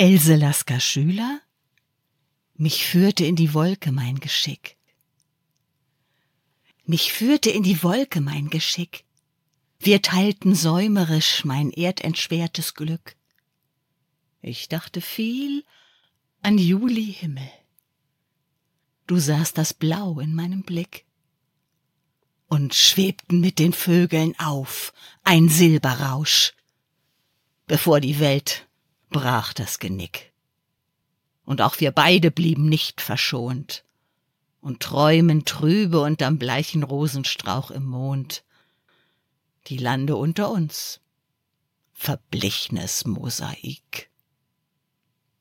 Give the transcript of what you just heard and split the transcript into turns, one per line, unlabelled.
Else Lasker Schüler? Mich führte in die Wolke mein Geschick. Mich führte in die Wolke mein Geschick. Wir teilten säumerisch mein erdentschwertes Glück. Ich dachte viel an Julihimmel. Du sahst das Blau in meinem Blick und schwebten mit den Vögeln auf, ein Silberrausch. Bevor die Welt brach das Genick. Und auch wir beide blieben nicht verschont und träumen trübe unterm bleichen Rosenstrauch im Mond. Die Lande unter uns, verblichnes Mosaik.